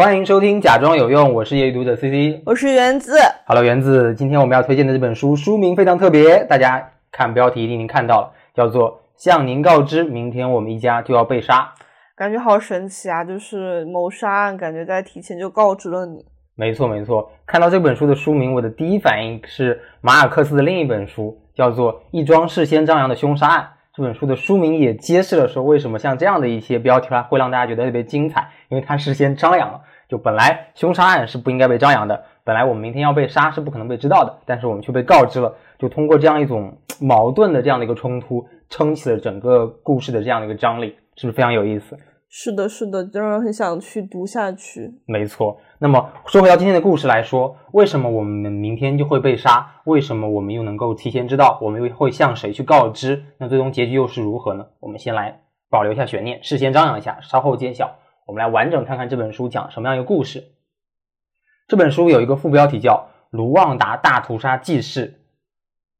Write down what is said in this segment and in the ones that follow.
欢迎收听《假装有用》，我是业余读者 C C。我是原子，Hello，原子，今天我们要推荐的这本书书名非常特别，大家看标题一定已经看到了，叫做《向您告知，明天我们一家就要被杀》。感觉好神奇啊！就是谋杀案，感觉在提前就告知了你。没错，没错。看到这本书的书名，我的第一反应是马尔克斯的另一本书，叫做《一桩事先张扬的凶杀案》。这本书的书名也揭示了说，为什么像这样的一些标题它会让大家觉得特别精彩，因为它事先张扬了。就本来凶杀案是不应该被张扬的，本来我们明天要被杀是不可能被知道的，但是我们却被告知了。就通过这样一种矛盾的这样的一个冲突，撑起了整个故事的这样的一个张力，是不是非常有意思？是的，是的，就让人很想去读下去。没错。那么说回到今天的故事来说，为什么我们明天就会被杀？为什么我们又能够提前知道？我们又会向谁去告知？那最终结局又是如何呢？我们先来保留一下悬念，事先张扬一下，稍后揭晓。我们来完整看看这本书讲什么样一个故事。这本书有一个副标题叫《卢旺达大屠杀纪事》。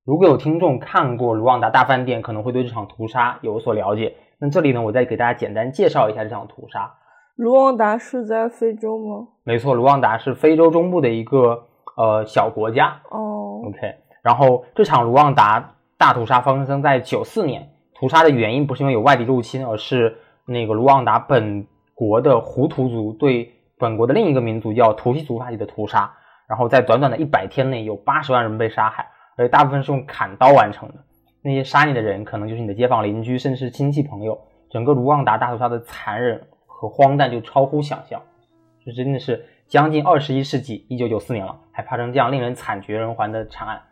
如果有听众看过《卢旺达大饭店》，可能会对这场屠杀有所了解。那这里呢，我再给大家简单介绍一下这场屠杀。卢旺达是在非洲吗？没错，卢旺达是非洲中部的一个呃小国家。哦，OK，然后这场卢旺达大屠杀发生在九四年，屠杀的原因不是因为有外敌入侵，而是那个卢旺达本国的胡图族对本国的另一个民族叫图西族发起的屠杀。然后在短短的一百天内，有八十万人被杀害，而且大部分是用砍刀完成的。那些杀你的人可能就是你的街坊邻居，甚至是亲戚朋友。整个卢旺达大屠杀的残忍和荒诞就超乎想象，这真的是将近二十一世纪，一九九四年了，还发生这样令人惨绝人寰的惨案，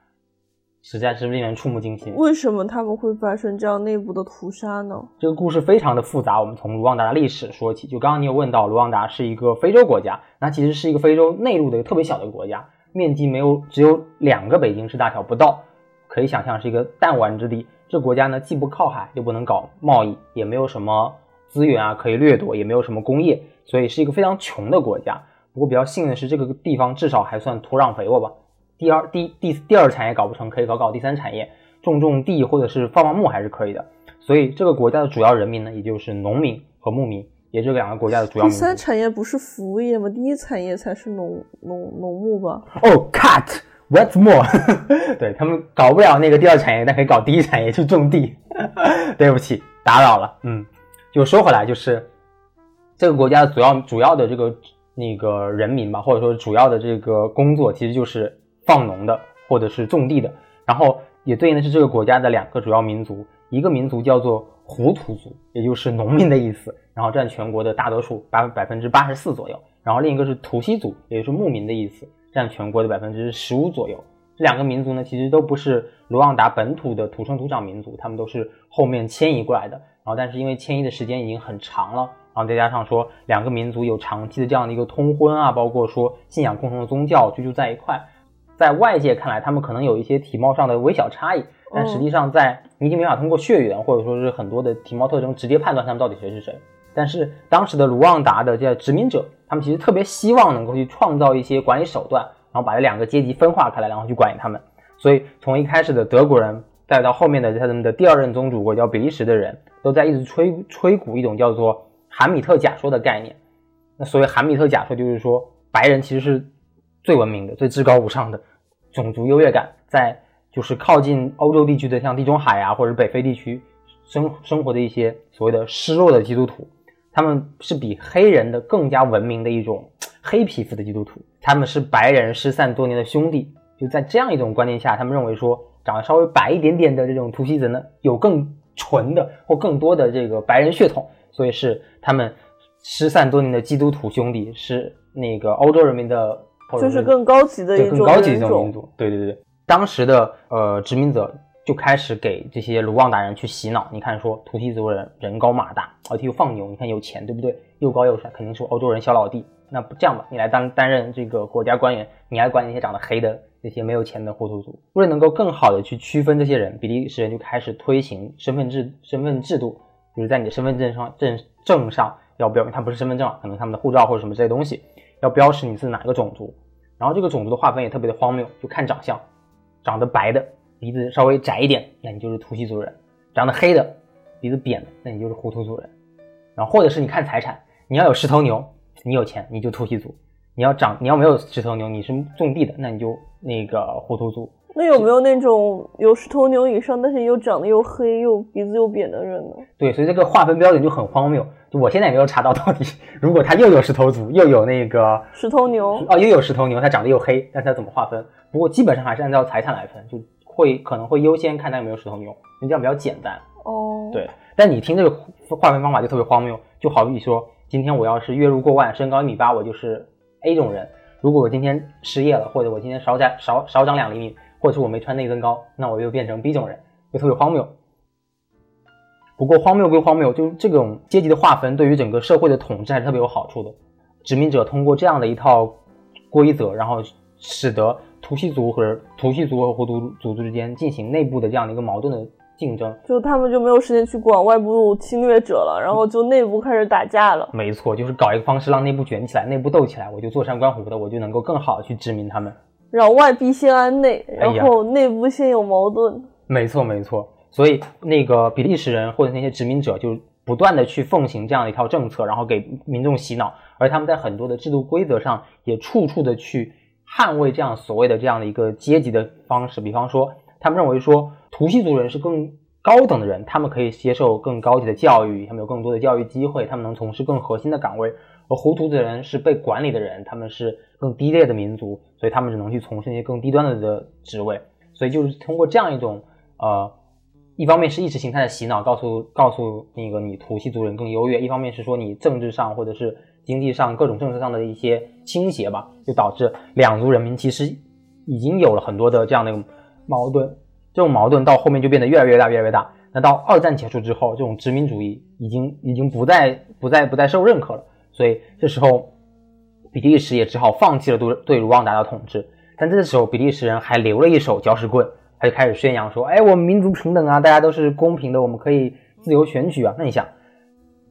实在是令人触目惊心。为什么他们会发生这样内部的屠杀呢？这个故事非常的复杂，我们从卢旺达的历史说起。就刚刚你有问到，卢旺达是一个非洲国家，那其实是一个非洲内陆的一个特别小的国家，面积没有只有两个北京市大小不到，可以想象是一个弹丸之地。这国家呢，既不靠海，又不能搞贸易，也没有什么资源啊可以掠夺，也没有什么工业，所以是一个非常穷的国家。不过比较幸运的是，这个地方至少还算土壤肥沃吧。第二、第第第二产业搞不成，可以搞搞第三产业，种种地或者是放放牧还是可以的。所以这个国家的主要人民呢，也就是农民和牧民，也是这两个国家的主要第。三产业不是服务业吗？第一产业才是农农农牧吧？哦、cut what's more？对他们搞不了那个第二产业，但可以搞第一产业去种地。对不起，打扰了。嗯，就说回来，就是这个国家的主要主要的这个那个人民吧，或者说主要的这个工作，其实就是放农的或者是种地的。然后也对应的是这个国家的两个主要民族，一个民族叫做胡图族，也就是农民的意思，然后占全国的大多数，八百分之八十四左右。然后另一个是图西族，也就是牧民的意思，占全国的百分之十五左右。这两个民族呢，其实都不是卢旺达本土的土生土长民族，他们都是后面迁移过来的。然后，但是因为迁移的时间已经很长了，然后再加上说两个民族有长期的这样的一个通婚啊，包括说信仰共同的宗教，居住在一块，在外界看来，他们可能有一些体貌上的微小差异，但实际上在你已经没法通过血缘或者说是很多的体貌特征直接判断他们到底谁是谁。但是当时的卢旺达的这些殖民者，他们其实特别希望能够去创造一些管理手段，然后把这两个阶级分化开来，然后去管理他们。所以从一开始的德国人，再到后面的他们的第二任宗主国叫比利时的人，都在一直吹吹鼓一种叫做韩米特假说的概念。那所谓韩米特假说，就是说白人其实是最文明的、最至高无上的，种族优越感在就是靠近欧洲地区的，像地中海啊或者北非地区生生活的一些所谓的失落的基督徒，他们是比黑人的更加文明的一种黑皮肤的基督徒，他们是白人失散多年的兄弟。就在这样一种观念下，他们认为说长得稍微白一点点的这种图西人呢，有更纯的或更多的这个白人血统，所以是他们失散多年的基督徒兄弟，是那个欧洲人民的，就是更高级的一种更高级的人种。民族。对对对对，当时的呃殖民者就开始给这些卢旺达人去洗脑。你看说图西族人人高马大，而且又放牛，你看有钱，对不对？又高又帅，肯定是欧洲人小老弟。那不这样吧，你来担担任这个国家官员，你来管那些长得黑的那些没有钱的胡图族。为了能够更好的去区分这些人，比利时人就开始推行身份制身份制度，比如在你的身份证上证证上要标明，他不是身份证啊，可能他们的护照或者什么这些东西，要标识你是哪个种族。然后这个种族的划分也特别的荒谬，就看长相，长得白的，鼻子稍微窄一点，那你就是突袭族人；长得黑的，鼻子扁的，那你就是胡图族人。然后或者是你看财产，你要有十头牛，你有钱你就突袭族；你要长你要没有十头牛，你是种地的，那你就那个胡图族。那有没有那种有十头牛以上，但是又长得又黑又鼻子又扁的人呢？对，所以这个划分标准就很荒谬。就我现在也没有查到到底，如果他又有十头族，又有那个十头牛，哦，又有十头牛，它长得又黑，但是它怎么划分？不过基本上还是按照财产来分，就会可能会优先看它有没有十头牛，因为这样比较简单。哦，对，但你听这个划分方法就特别荒谬，就好比说，今天我要是月入过万，身高一米八，我就是 A 种人；如果我今天失业了，或者我今天少长少少长两厘米，或者是我没穿内增高，那我又变成 B 种人，就特别荒谬。不过荒谬归荒谬，就这种阶级的划分对于整个社会的统治还是特别有好处的。殖民者通过这样的一套规则，然后使得图西族和图西族和胡图族之间进行内部的这样的一个矛盾的竞争。就他们就没有时间去管外部侵略者了，然后就内部开始打架了。没错，就是搞一个方式让内部卷起来，内部斗起来，我就坐山观虎的，我就能够更好的去殖民他们。让外必先安内，然后内部先有矛盾。没错，没错。所以那个比利时人或者那些殖民者就不断的去奉行这样的一套政策，然后给民众洗脑，而他们在很多的制度规则上也处处的去捍卫这样所谓的这样的一个阶级的方式。比方说，他们认为说图西族人是更高等的人，他们可以接受更高级的教育，他们有更多的教育机会，他们能从事更核心的岗位。而胡图的人是被管理的人，他们是更低劣的民族，所以他们只能去从事那些更低端的的职位。所以就是通过这样一种呃，一方面是意识形态的洗脑，告诉告诉那个你图西族人更优越；一方面是说你政治上或者是经济上各种政策上的一些倾斜吧，就导致两族人民其实已经有了很多的这样的矛盾。这种矛盾到后面就变得越来越大，越来越大。那到二战结束之后，这种殖民主义已经已经不再不再不再受认可了。所以这时候，比利时也只好放弃了对对卢旺达的统治。但这个时候，比利时人还留了一手搅屎棍，他就开始宣扬说：“哎，我们民族平等啊，大家都是公平的，我们可以自由选举啊。”那你想，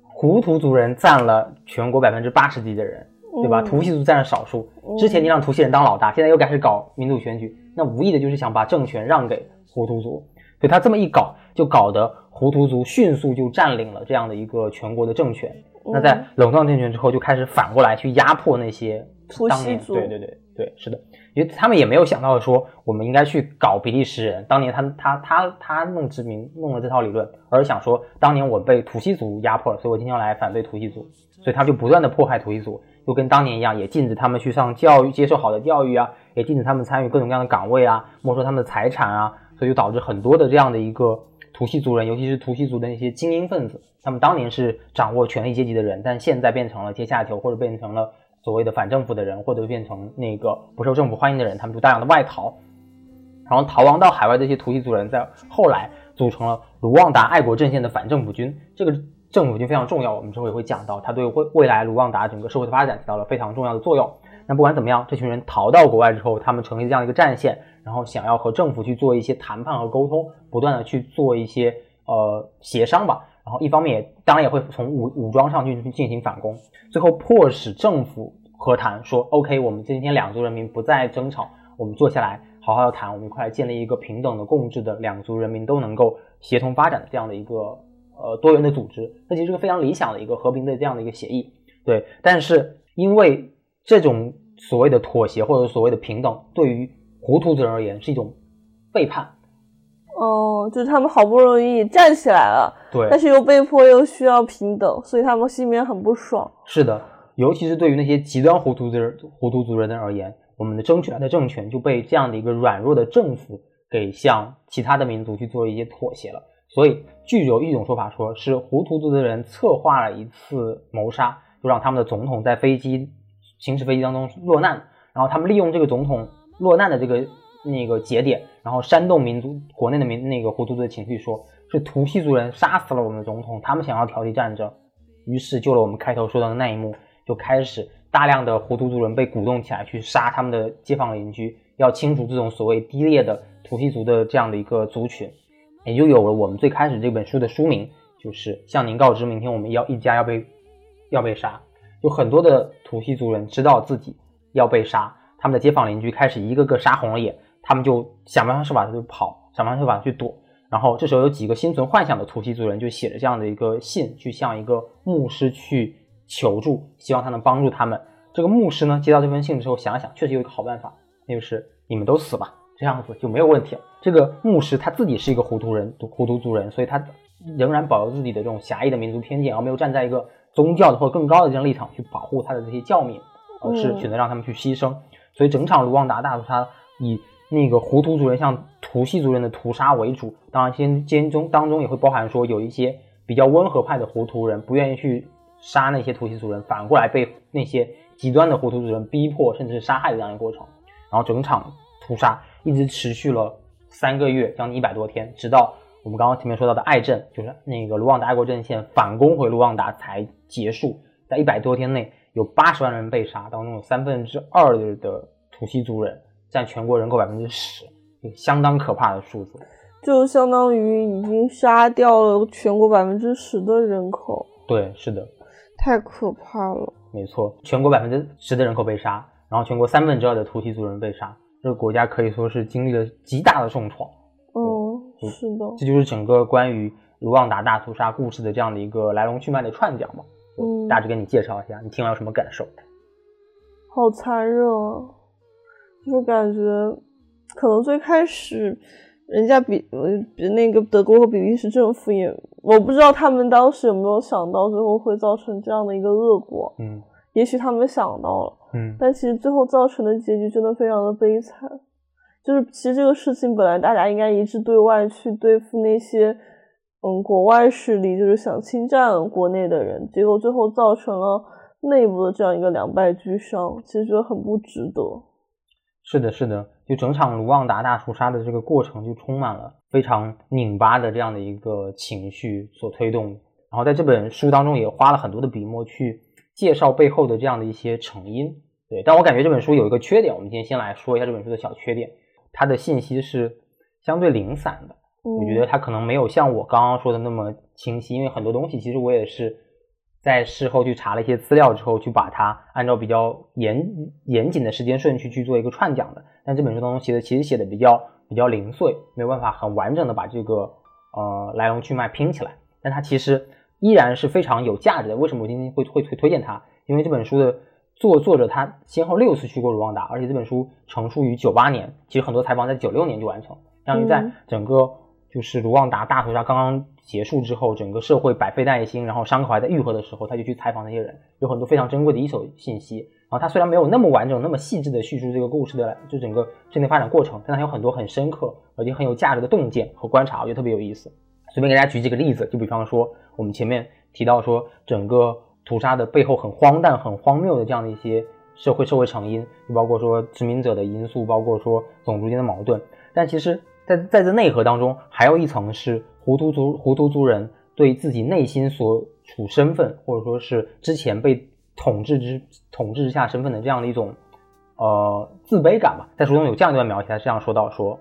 胡图族人占了全国百分之八十几的人，对吧？嗯图西族占了少数。之前你让图西人当老大，现在又开始搞民主选举，那无意的就是想把政权让给胡图族。所以他这么一搞，就搞得胡图族迅速就占领了这样的一个全国的政权。那在垄断政权之后，就开始反过来去压迫那些图当年，西族对对对对，是的，因为他们也没有想到说我们应该去搞比利时人。当年他他他他弄殖民弄了这套理论，而想说当年我被图西族压迫了，所以我今天要来反对图西族，所以他就不断的迫害图西族，就跟当年一样，也禁止他们去上教育，接受好的教育啊，也禁止他们参与各种各样的岗位啊，没收他们的财产啊，所以就导致很多的这样的一个图西族人，尤其是图西族的那些精英分子，他们当年是掌握权力阶级的人，但现在变成了阶下囚，或者变成了所谓的反政府的人，或者变成那个不受政府欢迎的人，他们就大量的外逃，然后逃亡到海外这些图西族人，在后来组成了卢旺达爱国阵线的反政府军。这个政府军非常重要，我们之后也会讲到，它对未未来卢旺达整个社会的发展起到了非常重要的作用。那不管怎么样，这群人逃到国外之后，他们成立这样一个战线，然后想要和政府去做一些谈判和沟通，不断的去做一些呃协商吧。然后一方面也当然也会从武武装上去进行反攻，最后迫使政府和谈，说 OK，我们今天两族人民不再争吵，我们坐下来好好的谈，我们一块来建立一个平等的共治的两族人民都能够协同发展的这样的一个呃多元的组织，这其实是个非常理想的一个和平的这样的一个协议。对，但是因为这种所谓的妥协或者所谓的平等，对于胡图族人而言是一种背叛。哦，就是他们好不容易站起来了，对，但是又被迫又需要平等，所以他们心里面很不爽。是的，尤其是对于那些极端胡图族人、胡图族人而言，我们的争取来的政权就被这样的一个软弱的政府给向其他的民族去做一些妥协了。所以，据有一种说法说，是胡图族的人策划了一次谋杀，就让他们的总统在飞机行驶飞机当中落难，然后他们利用这个总统落难的这个那个节点，然后煽动民族国内的民那个胡图族的情绪说，是图西族人杀死了我们的总统，他们想要挑起战争。于是，就了我们开头说到的那一幕，就开始大量的胡图族人被鼓动起来去杀他们的街坊邻居，要清除这种所谓低劣的图西族的这样的一个族群，也就有了我们最开始这本书的书名，就是向您告知，明天我们要一家要被要被杀。就很多的图西族人知道自己要被杀，他们的街坊邻居开始一个个杀红了眼，他们就想方设法的就跑，想方设法去躲。然然后这时候有几个心存幻想的图西族人就写着这样的一个信，去向一个牧师去求助，希望他能帮助他们。这个牧师呢，接到这封信的时候，想了想，确实有一个好办法，那就是你们都死吧，这样子就没有问题了。这个牧师他自己是一个糊涂人，糊涂族人，所以他仍然保留自己的这种狭义的民族偏见，而没有站在一个宗教的或更高的这样立场去保护他的这些教民，而是嗯选择让他们去牺牲。所以整场卢旺达大屠杀以那个胡图族人向图西族人的屠杀为主，当然间间中当中也会包含说有一些比较温和派的胡图人不愿意去杀那些图西族人，反过来被那些极端的胡图族人逼迫甚至是杀害的这样一个过程。然后整场屠杀一直持续了三个月，将近一百多天，直到我们刚刚前面说到的爱阵，就是那个卢旺达爱国阵线反攻回卢旺达才结束。在一百多天内，有八十万人被杀，当中有三分之二的土西族人，占全国人口百分之十，相当可怕的数字。就相当于已经杀掉了全国百分之十的人口，对，是的，太可怕了。没错，全国百分之十的人口被杀，然后全国三分之二的土西族人被杀，这个国家可以说是经历了极大的重创。嗯，嗯是的，这就是整个关于卢旺达大屠杀故事的这样的一个来龙去脉的串讲嘛。嗯大致给你介绍一下，你听完有什么感受？好残忍啊！就是感觉，可能最开始人家比呃比那个德国和比利时政府也，我不知道他们当时有没有想到最后会造成这样的一个恶果。嗯也许他们想到了，嗯但其实最后造成的结局真的非常的悲惨。就是其实这个事情本来大家应该一致对外去对付那些嗯国外势力，就是想侵占国内的人，结果最后造成了内部的这样一个两败俱伤，其实觉得很不值得。是的，是的，就整场卢旺达大屠杀的这个过程，就充满了非常拧巴的这样的一个情绪所推动。然后在这本书当中也花了很多的笔墨去介绍背后的这样的一些成因。对，但我感觉这本书有一个缺点，我们今天先来说一下这本书的小缺点，它的信息是相对零散的。嗯、我觉得他可能没有像我刚刚说的那么清晰，因为很多东西其实我也是在事后去查了一些资料之后，去把它按照比较严严谨的时间顺序去做一个串讲的。但这本书当中写的其实写的比较比较零碎，没有办法很完整的把这个呃来龙去脉拼起来。但它其实依然是非常有价值的。为什么我今天会会推推荐它？因为这本书的作作者他先后六次去过卢旺达，而且这本书成书于九八年，其实很多采访在九六年就完成，相当于在嗯整个就是卢旺达大屠杀刚刚结束之后，整个社会百废待兴，然后伤口还在愈合的时候，他就去采访那些人，有很多非常珍贵的一手信息。然后他虽然没有那么完整、那么细致的叙述这个故事的就整个事情发展过程，但他有很多很深刻而且很有价值的洞见和观察，我觉得特别有意思。随便给大家举几个例子，就比方说我们前面提到说整个屠杀的背后很荒诞、很荒谬的这样的一些社会社会成因，就包括说殖民者的因素，包括说种族间的矛盾。但其实在在这内核当中，还有一层是胡图族胡图族人对自己内心所处身份，或者说是之前被统治之统治之下身份的这样的一种呃自卑感吧。在书中有这样一段描写，他这样说到说，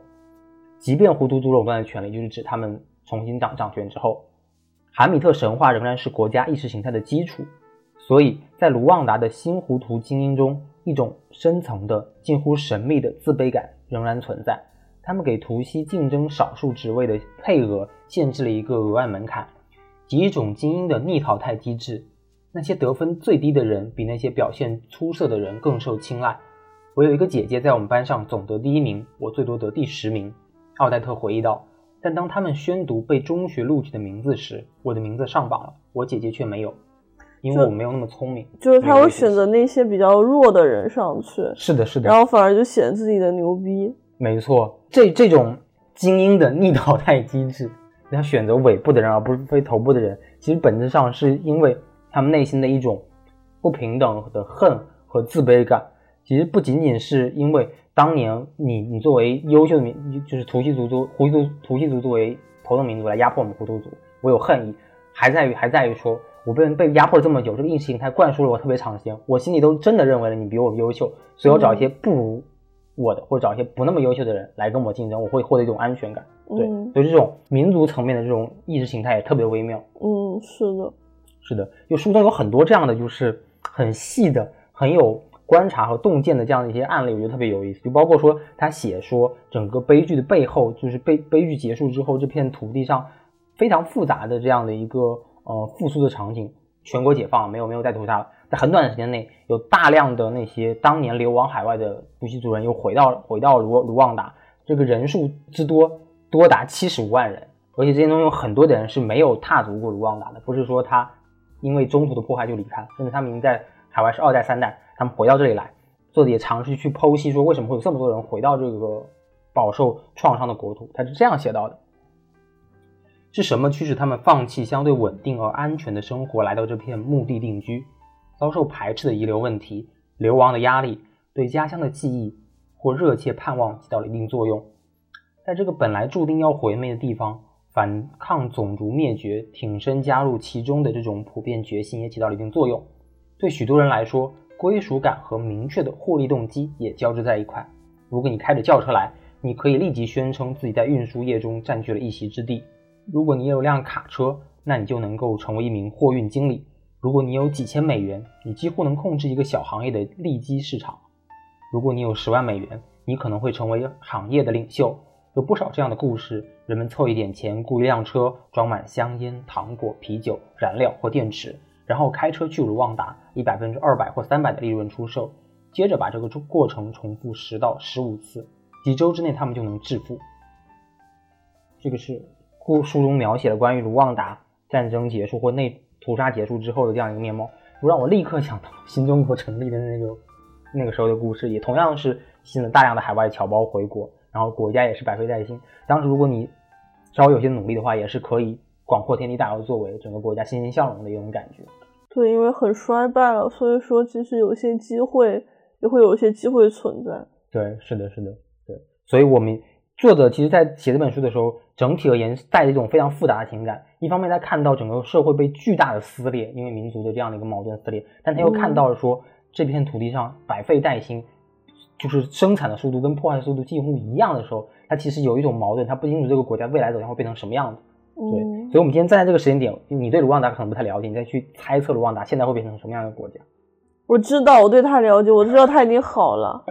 即便胡图族垄断的权利，就是指他们重新掌掌权之后，韩米特神话仍然是国家意识形态的基础。所以在卢旺达的新胡图精英中，一种深层的、近乎神秘的自卑感仍然存在。他们给图西竞争少数职位的配额限制了一个额外门槛，及一种精英的逆淘汰机制。那些得分最低的人比那些表现出色的人更受青睐。我有一个姐姐在我们班上总得第一名，我最多得第十名。奥黛特回忆道。但当他们宣读被中学录取的名字时，我的名字上榜了，我姐姐却没有，因为我没有那么聪明。就是他会选择那些比较弱的人上去，是的，是的，然后反而就显得自己的牛逼。没错，这这种精英的逆淘汰机制，他选择尾部的人而不是非头部的人，其实本质上是因为他们内心的一种不平等的恨和自卑感。其实不仅仅是因为当年你你作为优秀的民，就是图西族族胡族图西族作为头等民族来压迫我们胡图族，我有恨意，还在于还在于说我被被压迫了这么久，这个意识形态灌输了我特别长时间，我心里都真的认为了你比我优秀，所以我找一些不如我的，或者找一些不那么优秀的人来跟我竞争，我会获得一种安全感。对，嗯所以这种民族层面的这种意识形态也特别微妙。嗯，是的，是的，就书中有很多这样的，就是很细的、很有观察和洞见的这样的一些案例，我觉得特别有意思。就包括说他写说整个悲剧的背后，就是悲悲剧结束之后，这片土地上非常复杂的这样的一个呃复苏的场景。全国解放没有没有再屠杀了，在很短的时间内，有大量的那些当年流亡海外的图西族人又回到回到卢卢旺达，这个人数之多多达七十五万人，而且这些中有很多的人是没有踏足过卢旺达的，不是说他因为中途的迫害就离开，甚至他们已经在海外是二代三代，他们回到这里来，作者也尝试去剖析说为什么会有这么多人回到这个饱受创伤的国土，他是这样写到的。是什么驱使他们放弃相对稳定而安全的生活，来到这片墓地定居？遭受排斥的遗留问题、流亡的压力，对家乡的记忆或热切盼望起到了一定作用。在这个本来注定要毁灭的地方，反抗种族灭绝、挺身加入其中的这种普遍决心也起到了一定作用。对许多人来说，归属感和明确的获利动机也交织在一块。如果你开着轿车来，你可以立即宣称自己在运输业中占据了一席之地。如果你有辆卡车，那你就能够成为一名货运经理。如果你有几千美元，你几乎能控制一个小行业的利基市场。如果你有十万美元，你可能会成为行业的领袖。有不少这样的故事：人们凑一点钱，雇一辆车，装满香烟、糖果、啤酒、燃料或电池，然后开车去卢旺达，以百分之二百或三百的利润出售，接着把这个过程重复十到十五次，几周之内他们就能致富。这个是。故书中描写的关于卢旺达战争结束或内屠杀结束之后的这样一个面貌，不让我立刻想到新中国成立的那个那个时候的故事，也同样是吸引了大量的海外侨胞回国，然后国家也是百废待兴。当时如果你稍微有些努力的话，也是可以广阔天地大有作为，整个国家欣欣向荣的一种感觉。对，因为很衰败了，所以说其实有些机会也会有一些机会存在。对，是的，是的，对，所以我们。作者其实，在写这本书的时候，整体而言带着一种非常复杂的情感。一方面，他看到整个社会被巨大的撕裂，因为民族的这样的一个矛盾撕裂；但他又看到了说，这片土地上百废待兴，就是生产的速度跟破坏的速度几乎一样的时候，他其实有一种矛盾，他不清楚这个国家未来走向会变成什么样子。对，所以，我们今天站在这个时间点，你对卢旺达可能不太了解，你再去猜测卢旺达现在会变成什么样的国家。我知道，我对他了解，我知道他已经好了。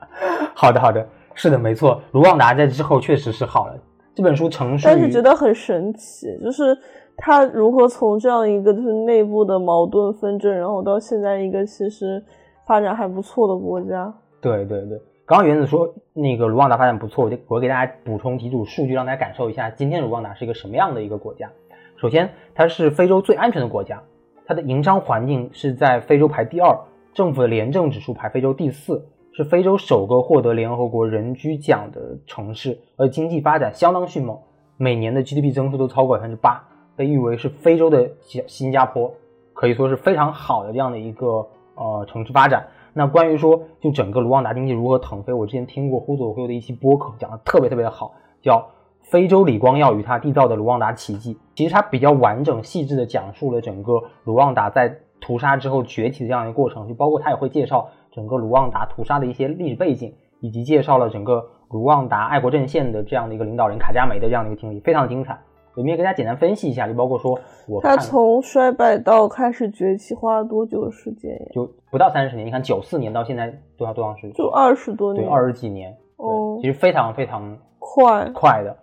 好的，好的。是的，没错，卢旺达在之后确实是好了。这本书成书，但是觉得很神奇，就是他如何从这样一个就是内部的矛盾纷争，然后到现在一个其实发展还不错的国家。对对对，刚刚原子说那个卢旺达发展不错，我就我给大家补充几组数据，让大家感受一下今天卢旺达是一个什么样的一个国家。首先，它是非洲最安全的国家，它的营商环境是在非洲排第二，政府的廉政指数排非洲第四。是非洲首个获得联合国人居奖的城市，而经济发展相当迅猛，每年的 GDP 增速都超过百分之八，被誉为是非洲的新新加坡，可以说是非常好的这样的一个呃城市发展。那关于说就整个卢旺达经济如何腾飞，我之前听过呼佐辉的一期播客讲的特别特别的好，叫《非洲李光耀与他缔造的卢旺达奇迹》，其实它比较完整细致的讲述了整个卢旺达在屠杀之后崛起的这样一个过程，就包括他也会介绍。整个卢旺达屠杀的一些历史背景，以及介绍了整个卢旺达爱国阵线的这样的一个领导人卡加梅的这样的一个经历，非常的精彩。我们也给大家简单分析一下，就包括说，我他从衰败到开始崛起花了多久时间呀？就不到三十年。你看九四年到现在多少多长时间？就二十多年，对，二十几年。哦，其实非常非常快快的。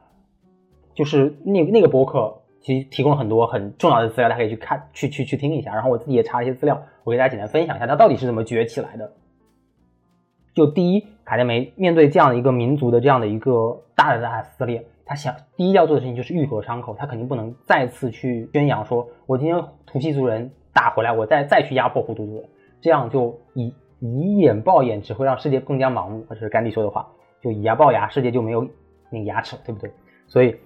就是那那个博客其实提供了很多很重要的资料，大家可以去看去去去听一下。然后我自己也查了一些资料。我给大家简单分享一下，它到底是怎么崛起来的。就第一，卡加梅面对这样的一个民族的这样的一个大的大的撕裂，他想第一要做的事情就是愈合伤口，他肯定不能再次去宣扬说，我今天图西族人打回来，我再再去压迫胡图族人，这样就以以眼报眼，只会让世界更加盲目。这是甘地说的话，就以牙报牙，世界就没有那个牙齿，对不对？所以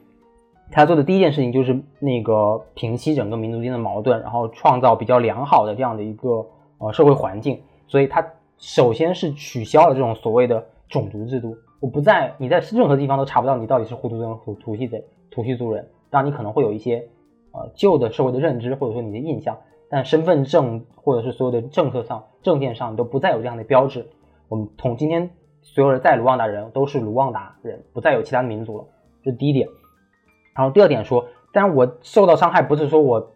他做的第一件事情就是那个平息整个民族间的矛盾，然后创造比较良好的这样的一个呃社会环境，所以他。首先是取消了这种所谓的种族制度，我不在你在任何地方都查不到你到底是胡图人、土土系的土系族人，当然你可能会有一些呃旧的社会的认知或者说你的印象，但身份证或者是所有的政策上证件上你都不再有这样的标志。我们同今天所有人在卢旺达人都是卢旺达人，不再有其他民族了，这是第一点。然后第二点说，当然我受到伤害不是说我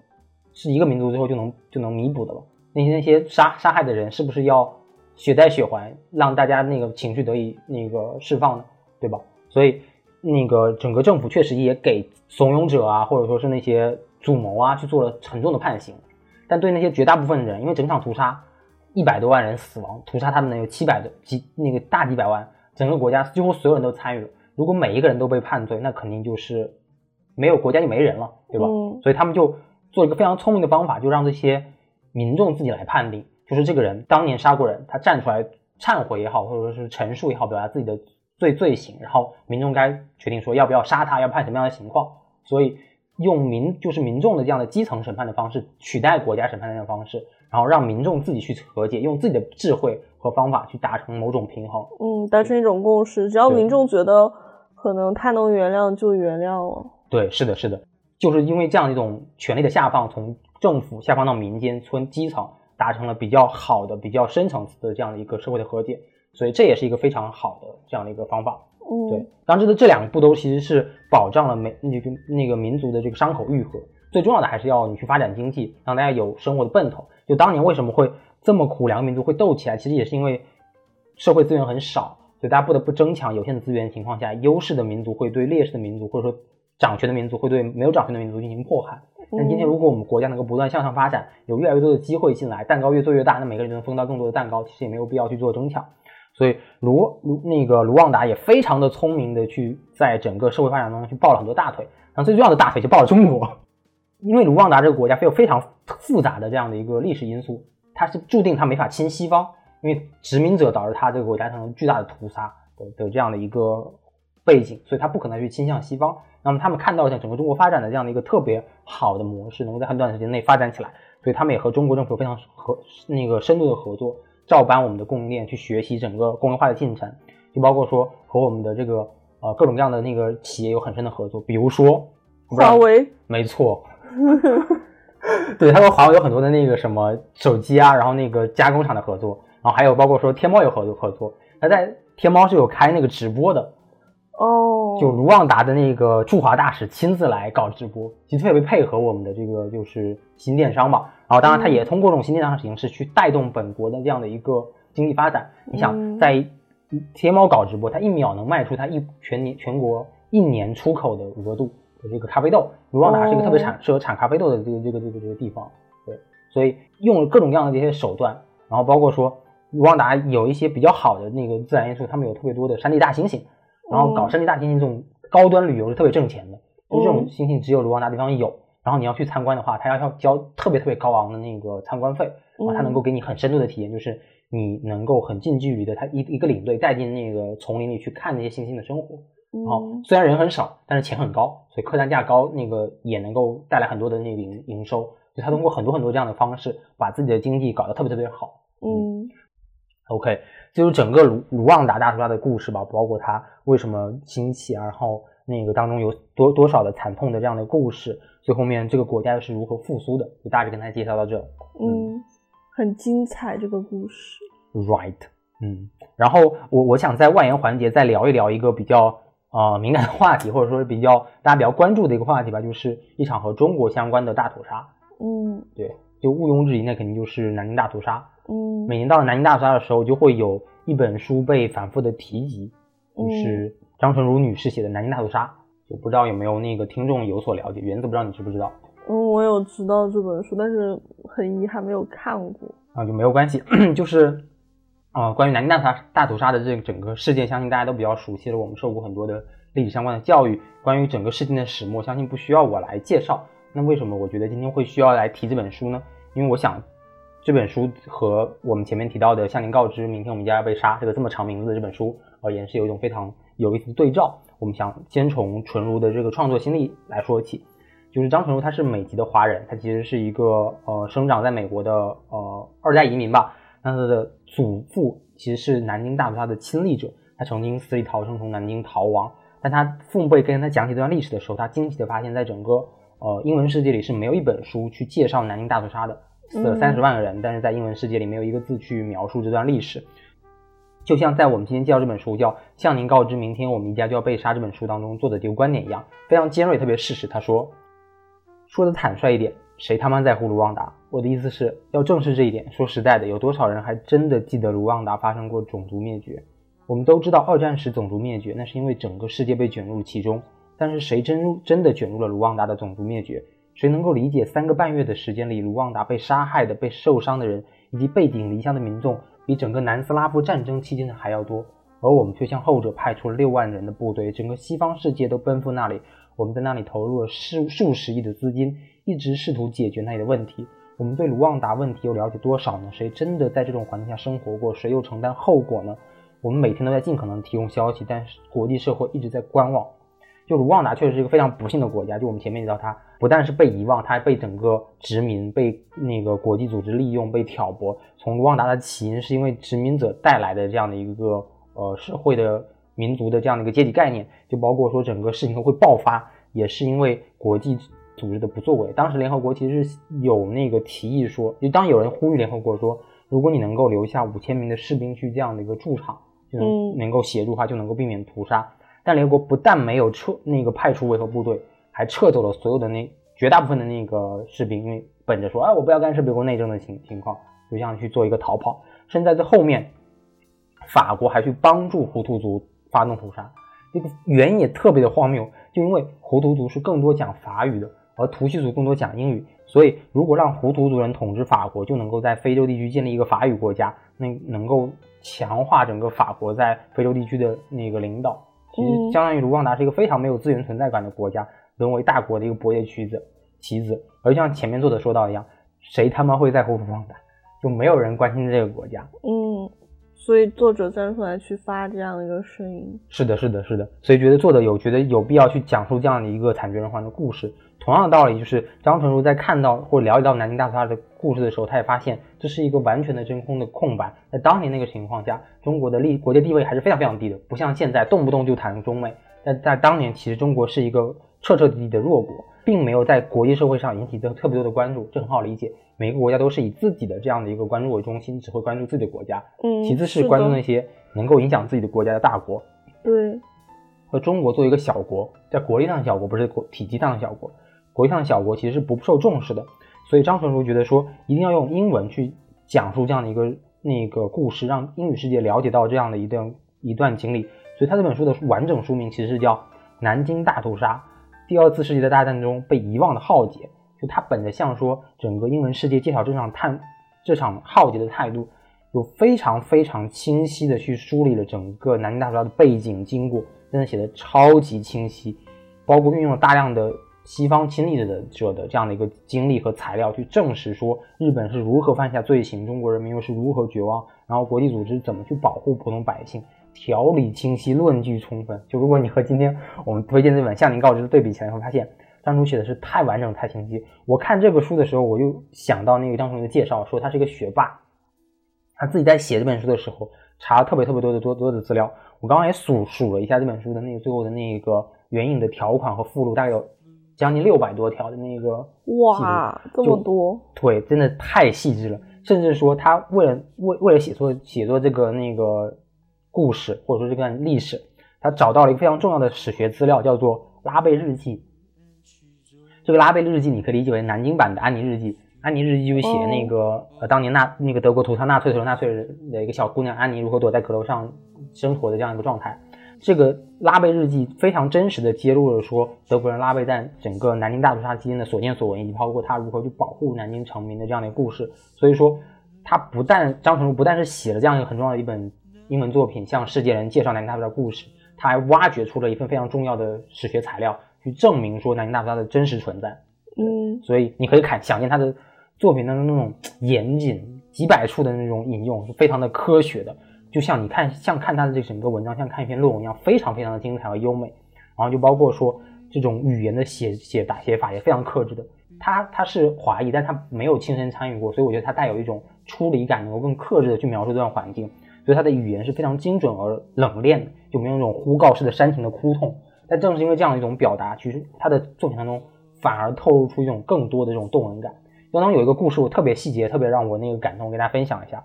是一个民族之后就能就能弥补的了，那些那些杀杀害的人是不是要？血债血还，让大家那个情绪得以那个释放呢，对吧？所以那个整个政府确实也给怂恿者啊，或者说是那些主谋啊，去做了沉重的判刑。但对那些绝大部分人，因为整场屠杀一百多万人死亡，屠杀他们能有七百多几那个大几百万，整个国家几乎所有人都参与了。如果每一个人都被判罪，那肯定就是没有国家就没人了，对吧？嗯所以他们就做一个非常聪明的方法，就让这些民众自己来判定，就是这个人当年杀过人，他站出来忏悔也好，或者说是陈述也好，表达自己的罪罪行，然后民众该决定说要不要杀他，要判什么样的情况。所以用民就是民众的这样的基层审判的方式取代国家审判的方式，然后让民众自己去和解，用自己的智慧和方法去达成某种平衡。嗯，达成一种共识，只要民众觉得可能他能原谅就原谅了。对，是的，是的，就是因为这样一种权力的下放，从政府下放到民间、村基层，达成了比较好的、比较深层次的这样的一个社会的和解，所以这也是一个非常好的这样的一个方法。嗯，对，当然这这两步都其实是保障了每那个那个民族的这个伤口愈合。最重要的还是要你去发展经济，让大家有生活的奔头。就当年为什么会这么苦，两个民族会斗起来，其实也是因为社会资源很少，所以大家不得不争抢有限的资源的情况下，优势的民族会对劣势的民族，或者说掌权的民族会对没有掌权的民族进行迫害。但今天如果我们国家能够不断向上发展，有越来越多的机会进来，蛋糕越做越大，那每个人就能分到更多的蛋糕，其实也没有必要去做争抢。所以卢卢那个卢旺达也非常的聪明的去在整个社会发展当中去抱了很多大腿，然后最重要的大腿就抱了中国，因为卢旺达这个国家有非常复杂的这样的一个历史因素，它是注定它没法亲西方，因为殖民者导致它这个国家产生巨大的屠杀的的这样的一个背景，所以他不可能去倾向西方。那么他们看到像整个中国发展的这样的一个特别好的模式，能够在很短时间内发展起来，所以他们也和中国政府非常合那个深度的合作，照搬我们的供应链去学习整个工业化的进程，就包括说和我们的这个呃各种各样的那个企业有很深的合作，比如说华为，没错，对，他和华为有很多的那个什么手机啊，然后那个加工厂的合作，然后还有包括说天猫有合作合作，他在天猫是有开那个直播的，哦，就卢旺达的那个驻华大使亲自来搞直播，其实特别配合我们的这个就是新电商嘛。然后当然他也通过这种新电商的形式去带动本国的这样的一个经济发展。你想嗯在天猫搞直播，他一秒能卖出他一全年全国一年出口的额度的这个咖啡豆。卢旺达是一个特别产适合产咖啡豆的这个这个这个这个地方，对，所以用了各种各样的这些手段，然后包括说卢旺达有一些比较好的那个自然因素，他们有特别多的山地大猩猩，然后搞嗯山地大猩猩这种高端旅游是特别挣钱的，就这种嗯猩猩只有卢旺达地方有。然后你要去参观的话，他要要交特别特别高昂的那个参观费，啊，他能够给你很深度的体验，就是你能够很近距离的，他一一个领队带进那个丛林里去看那些猩猩的生活。然后嗯虽然人很少，但是钱很高，所以客单价高，那个也能够带来很多的那个营营收。就他通过很多很多这样的方式，把自己的经济搞得特别特别好。嗯 OK，这就是整个卢卢旺达大屠杀的故事吧，包括它为什么兴起啊，然后那个当中有多多少的惨痛的这样的故事，最后面这个国家又是如何复苏的，就大致跟大家介绍到这。嗯，很精彩这个故事。Right，嗯，然后我我想在外延环节再聊一聊一个比较呃敏感的话题，或者说是比较大家比较关注的一个话题吧，就是一场和中国相关的大屠杀。嗯对，就毋庸置疑，那肯定就是南京大屠杀。嗯每年到了南京大屠杀的时候，就会有一本书被反复的提及，就是张纯如女士写的《南京大屠杀》。就不知道有没有那个听众有所了解，原子不知道你知不知道嗯，我有知道这本书，但是很遗憾没有看过。啊，就没有关系，就是呃，关于南京大屠杀大屠杀的这整个事件，相信大家都比较熟悉了，我们受过很多的历史相关的教育。关于整个事件的始末，相信不需要我来介绍。那为什么我觉得今天会需要来提这本书呢？因为我想这本书和我们前面提到的《向您告知，明天我们将要被杀》这个这么长名字的这本书而言，是有一种非常有意思的对照。我们想先从纯如的这个创作经历来说起，就是张纯如他是美籍的华人，他其实是一个呃生长在美国的呃二代移民吧。那他的祖父其实是南京大屠杀的亲历者，他曾经死里逃生从南京逃亡。但他父辈跟他讲起这段历史的时候，他惊奇的发现，在整个呃英文世界里是没有一本书去介绍南京大屠杀的，死了嗯三十万个人，但是在英文世界里没有一个字去描述这段历史。就像在我们今天介绍这本书叫《向您告知，明天我们一家就要被杀》这本书当中作者这个观点一样，非常尖锐，特别事实。他说，说的坦率一点，谁他妈在乎卢旺达？我的意思是要正视这一点。说实在的，有多少人还真的记得卢旺达发生过种族灭绝？我们都知道二战时种族灭绝，那是因为整个世界被卷入其中。但是谁真真的卷入了卢旺达的种族灭绝？谁能够理解三个半月的时间里，卢旺达被杀害的、被受伤的人，以及背井离乡的民众，比整个南斯拉夫战争期间的还要多？而我们却向后者派出了六万人的部队，整个西方世界都奔赴那里。我们在那里投入了数数十亿的资金，一直试图解决那里的问题。我们对卢旺达问题又了解多少呢？谁真的在这种环境下生活过？谁又承担后果呢？我们每天都在尽可能提供消息，但是国际社会一直在观望。就卢旺达确实是一个非常不幸的国家。就我们前面提到，它不但是被遗忘，它还被整个殖民、被那个国际组织利用、被挑拨。从卢旺达的起因是因为殖民者带来的这样的一个呃社会的民族的这样的一个阶级概念，就包括说整个事情会爆发，也是因为国际组织的不作为。当时联合国其实是有那个提议说，就当有人呼吁联合国说，如果你能够留下五千名的士兵去这样的一个驻场，就能能够协助的话，就能够避免屠杀。但联合国不但没有撤那个派出维和部队，还撤走了所有的那绝大部分的那个士兵，因为本着说，哎，我不要干涉别国内政的情情况，就这样去做一个逃跑。甚至在这后面，法国还去帮助胡图族发动屠杀，这个原因也特别的荒谬，就因为胡图族是更多讲法语的，而图西族更多讲英语，所以如果让胡图族人统治法国，就能够在非洲地区建立一个法语国家，那能够强化整个法国在非洲地区的那个领导。其实相当于卢旺达是一个非常没有资源存在感的国家，沦为大国的一个博弈棋子棋子。而像前面作者说到一样，谁他妈会在乎卢旺达？就没有人关心这个国家。嗯，所以作者站出来去发这样的一个声音。是的，是的，是的。所以觉得作者有觉得有必要去讲述这样的一个惨绝人寰的故事。同样的道理，就是张纯如在看到或了解到南京大屠杀的故事的时候，他也发现这是一个完全的真空的空白。在当年那个情况下，中国的立国际地位还是非常非常低的，不像现在动不动就谈中美。但在当年，其实中国是一个彻彻底底的弱国，并没有在国际社会上引起特特别多的关注，这很好理解。每个国家都是以自己的这样的一个关注为中心，只会关注自己的国家。嗯，其次是关注那些能够影响自己的国家的大国。对，和中国作为一个小国，在国力上的小国，不是国体积上的小国，国力上的小国其实是不受重视的。所以张纯如觉得说，一定要用英文去讲述这样的一个那个故事，让英语世界了解到这样的一段一段经历。所以他这本书的完整书名其实是叫《南京大屠杀：第二次世界大战中被遗忘的浩劫》。就他本着像说整个英文世界介绍这场探这场浩劫的态度，有非常非常清晰的去梳理了整个南京大屠杀的背景经过，真的写的超级清晰，包括运用了大量的西方亲历者的者的这样的一个经历和材料，去证实说日本是如何犯下罪行，中国人民又是如何绝望，然后国际组织怎么去保护普通百姓，条理清晰，论据充分。就如果你和今天我们推荐这本《向您告知》对比起来，会发现张楚写的是太完整、太清晰。我看这个书的时候，我就想到那个张楚的介绍，说他是一个学霸，他自己在写这本书的时候查了特别特别多的多多的资料。我刚刚也数数了一下这本书的那个最后的那个援引的条款和附录，大概有将近六百多条的那个哇，这么多，对，真的太细致了。甚至说他为了为为了写作写作这个那个故事或者说这段历史，他找到了一个非常重要的史学资料，叫做拉贝日记。这个拉贝日记你可以理解为南京版的安妮日记。安妮日记就是写那个、呃当年纳那个德国屠杀纳粹的时候，纳粹的一个小姑娘安妮如何躲在阁楼上生活的这样一个状态。这个拉贝日记非常真实的揭露了说德国人拉贝在整个南京大屠杀期间的所见所闻，以及包括他如何去保护南京城民的这样的一个故事。所以说，他不但张纯如不但是写了这样一个很重要的一本英文作品，向世界人介绍南京大屠杀故事，他还挖掘出了一份非常重要的史学材料，去证明说南京大屠杀的真实存在。嗯所以你可以看想见他的作品当中那种严谨、几百处的那种引用是非常的科学的，就像你看像看他的这整个文章，像看一篇论文一样，非常非常的精彩和优美。然后就包括说这种语言的写写打写法也非常克制的。他他是华裔，但他没有亲身参与过，所以我觉得他带有一种出离感，能够更克制的去描述这段环境。所以他的语言是非常精准而冷冽的，就没有那种呼告式的煽情的哭痛。但正是因为这样的一种表达，其实他的作品当中反而透露出一种更多的这种动人感。当中有一个故事，我特别细节，特别让我那个感动，跟大家分享一下。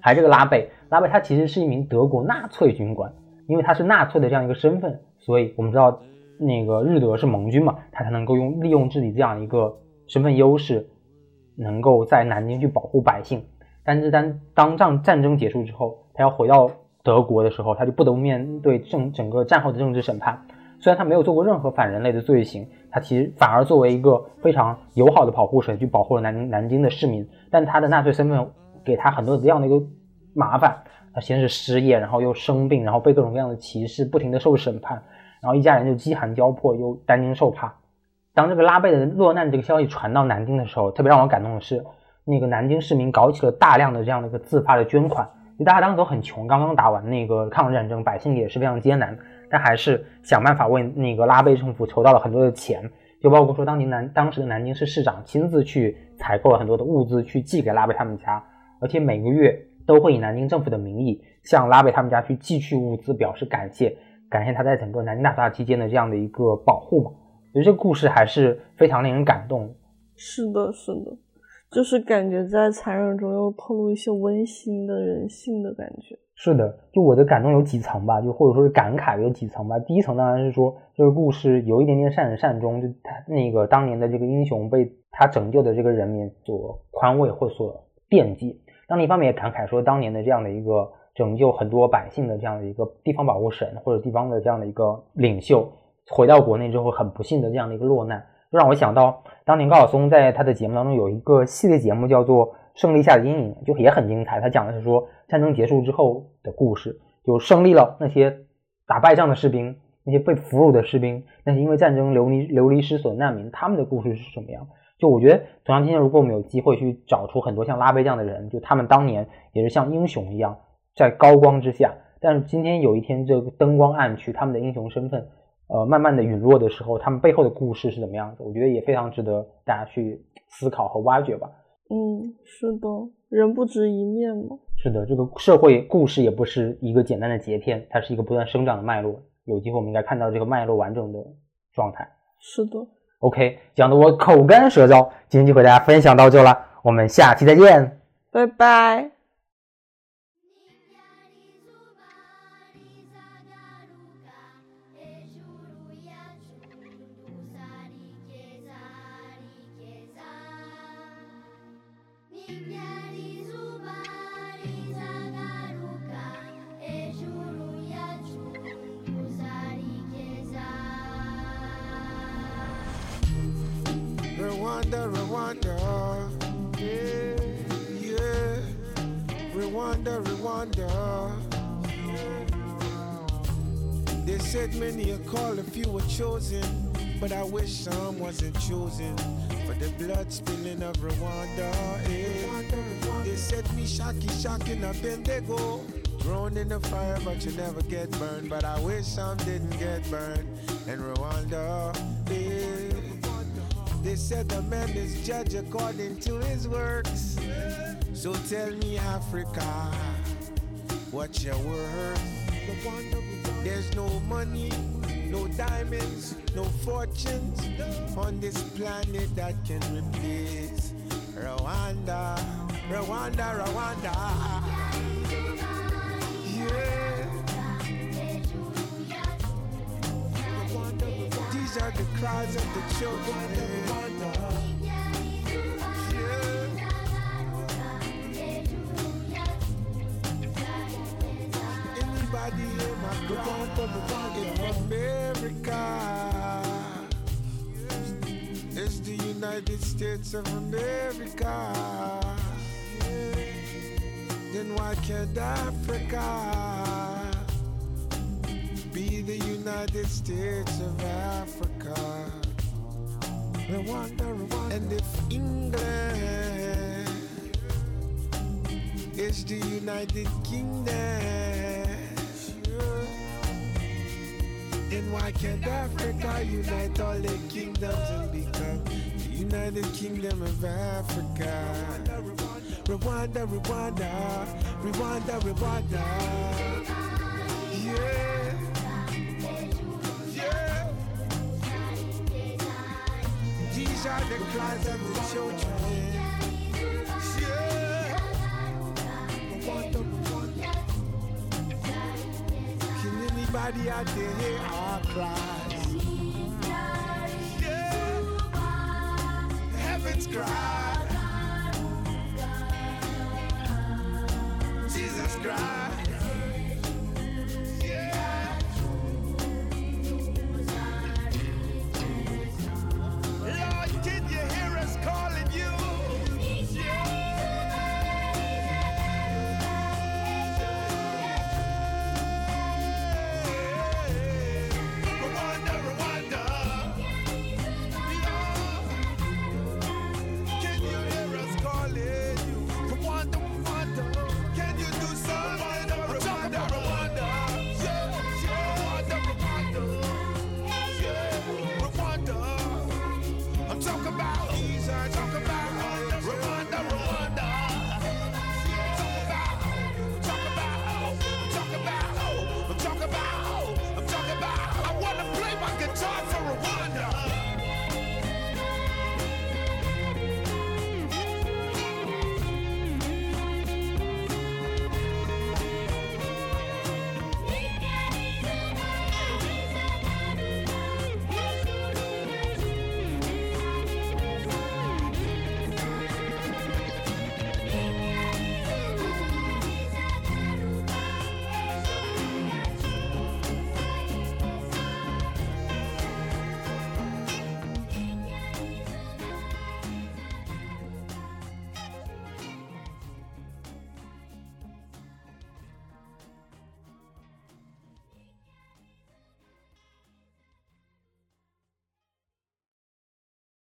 还这个拉贝，拉贝他其实是一名德国纳粹军官，因为他是纳粹的这样一个身份，所以我们知道那个日德是盟军嘛，他才能够用利用自己这样一个身份优势，能够在南京去保护百姓。但是当当战战争结束之后，他要回到德国的时候，他就不得不面对政整个战后的政治审判。虽然他没有做过任何反人类的罪行，他其实反而作为一个非常友好的保护神去保护了南南京的市民。但他的纳粹身份给他很多这样的一个麻烦，他先是失业，然后又生病，然后被各种各样的歧视，不停的受审判，然后一家人就饥寒交迫，又担惊受怕。当这个拉贝的落难这个消息传到南京的时候，特别让我感动的是，那个南京市民搞起了大量的这样的一个自发的捐款。就大家当时都很穷，刚刚打完那个抗日战争，百姓也是非常艰难，但还是想办法为那个拉贝政府筹到了很多的钱。就包括说，当年南当时的南京市市长亲自去采购了很多的物资，去寄给拉贝他们家，而且每个月都会以南京政府的名义向拉贝他们家去寄去物资，表示感谢，感谢他在整个南京大屠杀期间的这样的一个保护嘛。我觉得这个故事还是非常令人感动。是的，是的，就是感觉在残忍中又透露一些温馨的人性的感觉。是的，就我的感动有几层吧，就或者说是感慨有几层吧。第一层当然是说这个故事有一点点善始善终，就他那个当年的这个英雄被他拯救的这个人民所宽慰或所惦记。当另一方面也感慨说，当年的这样的一个拯救很多百姓的这样的一个地方保护神或者地方的这样的一个领袖，回到国内之后很不幸的这样的一个落难，就让我想到当年高晓松在他的节目当中有一个系列节目叫做《胜利下的阴影》，就也很精彩。他讲的是说战争结束之后的故事，就胜利了那些打败仗的士兵，那些被俘虏的士兵，那些因为战争流离流离失所的难民，他们的故事是什么样？就我觉得，同样今天如果我们有机会去找出很多像拉贝这样的人，就他们当年也是像英雄一样在高光之下，但是今天有一天这个灯光暗去，他们的英雄身份。呃，慢慢的陨落的时候，他们背后的故事是怎么样的？我觉得也非常值得大家去思考和挖掘吧。嗯，是的，人不止一面嘛。是的，这个社会故事也不是一个简单的截片，它是一个不断生长的脉络。有机会我们应该看到这个脉络完整的状态。是的，OK，讲的我口干舌燥，今天就和大家分享到这了，我们下期再见。拜拜。Rwanda, Rwanda, yeah. They said many are called, a few were chosen, but I wish some wasn't chosen for the blood spilling of Rwanda. eh. They said me shocky, shocking up and they go. Thrown in the fire, but you never get burned. But I wish some didn't get burned. in Rwanda, eh. They said the man is judged according to his works. So tell me, Africa, what's your worth? There's no money, no diamonds, no fortunes on this planet that can replace Rwanda, Rwanda, Rwanda. The cries of the children. Yeah. Anybody hear my cry in America? It's the United States of America. Then why can't Africa be the United States of Africa? Rwanda, Rwanda. And if England is the United Kingdom, then why can't Africa unite all the kingdoms and become the United Kingdom of Africa? Rwanda, Rwanda, Rwanda, Rwanda. Yeah. These are the cries of the children. Can anybody out there hear our cries? Yeah. Heaven's cry. Jesus Christ.